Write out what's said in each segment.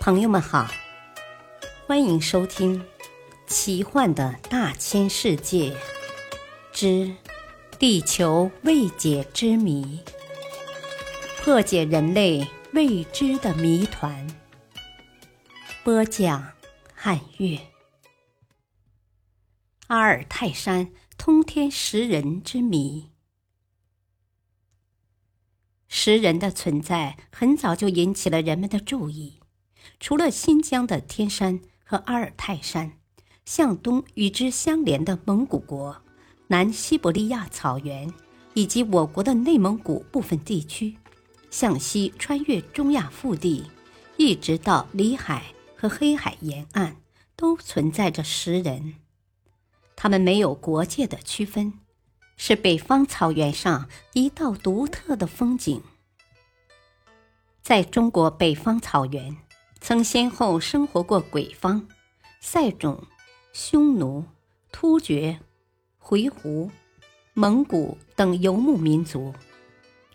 朋友们好，欢迎收听《奇幻的大千世界之地球未解之谜》，破解人类未知的谜团。播讲：汉月。阿尔泰山通天食人之谜。食人的存在很早就引起了人们的注意。除了新疆的天山和阿尔泰山，向东与之相连的蒙古国、南西伯利亚草原，以及我国的内蒙古部分地区，向西穿越中亚腹地，一直到里海和黑海沿岸，都存在着食人。他们没有国界的区分，是北方草原上一道独特的风景。在中国北方草原。曾先后生活过鬼方、塞种、匈奴、突厥、回鹘、蒙古等游牧民族。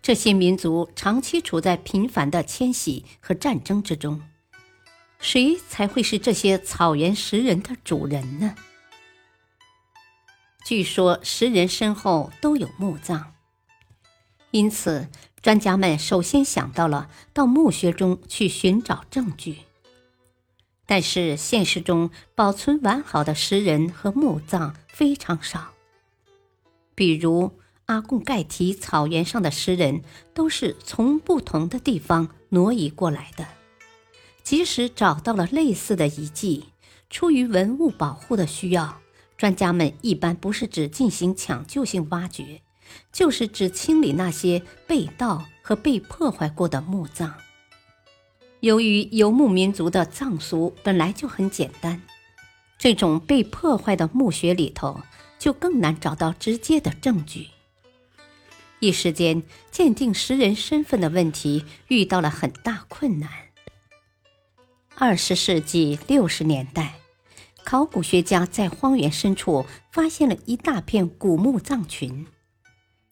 这些民族长期处在频繁的迁徙和战争之中。谁才会是这些草原食人的主人呢？据说食人身后都有墓葬，因此。专家们首先想到了到墓穴中去寻找证据，但是现实中保存完好的石人和墓葬非常少。比如阿贡盖提草原上的石人都是从不同的地方挪移过来的，即使找到了类似的遗迹，出于文物保护的需要，专家们一般不是只进行抢救性挖掘。就是指清理那些被盗和被破坏过的墓葬。由于游牧民族的葬俗本来就很简单，这种被破坏的墓穴里头就更难找到直接的证据。一时间，鉴定食人身份的问题遇到了很大困难。二十世纪六十年代，考古学家在荒原深处发现了一大片古墓葬群。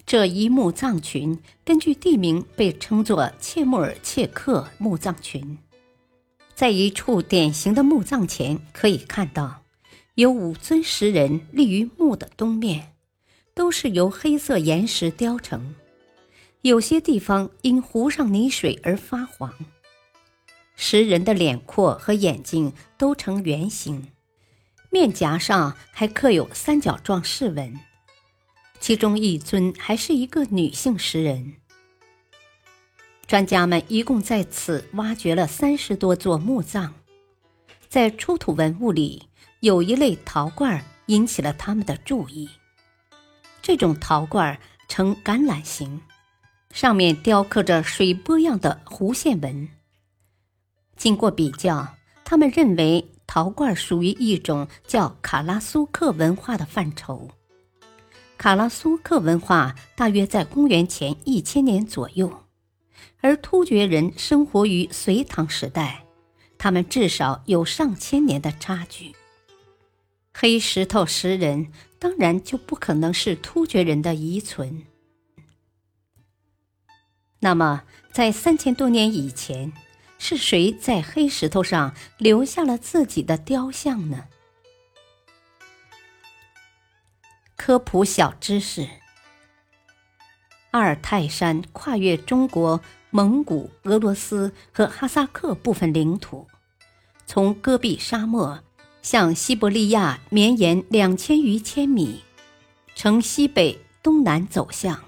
这一墓葬群根据地名被称作切木尔切克墓葬群。在一处典型的墓葬前，可以看到有五尊石人立于墓的东面，都是由黑色岩石雕成，有些地方因糊上泥水而发黄。石人的脸廓和眼睛都呈圆形，面颊上还刻有三角状饰纹。其中一尊还是一个女性石人。专家们一共在此挖掘了三十多座墓葬，在出土文物里有一类陶罐引起了他们的注意。这种陶罐呈橄榄形，上面雕刻着水波样的弧线纹。经过比较，他们认为陶罐属于一种叫卡拉苏克文化的范畴。卡拉苏克文化大约在公元前一千年左右，而突厥人生活于隋唐时代，他们至少有上千年的差距。黑石头石人当然就不可能是突厥人的遗存。那么，在三千多年以前，是谁在黑石头上留下了自己的雕像呢？科普小知识：阿尔泰山跨越中国、蒙古、俄罗斯和哈萨克部分领土，从戈壁沙漠向西伯利亚绵延两千余千米，呈西北东南走向。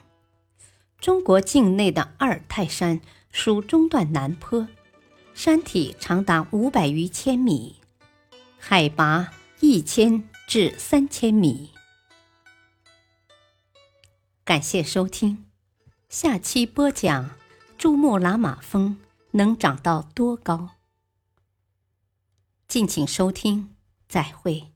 中国境内的阿尔泰山属中段南坡，山体长达五百余千米，海拔一千至三千米。感谢收听，下期播讲珠穆朗玛峰能长到多高？敬请收听，再会。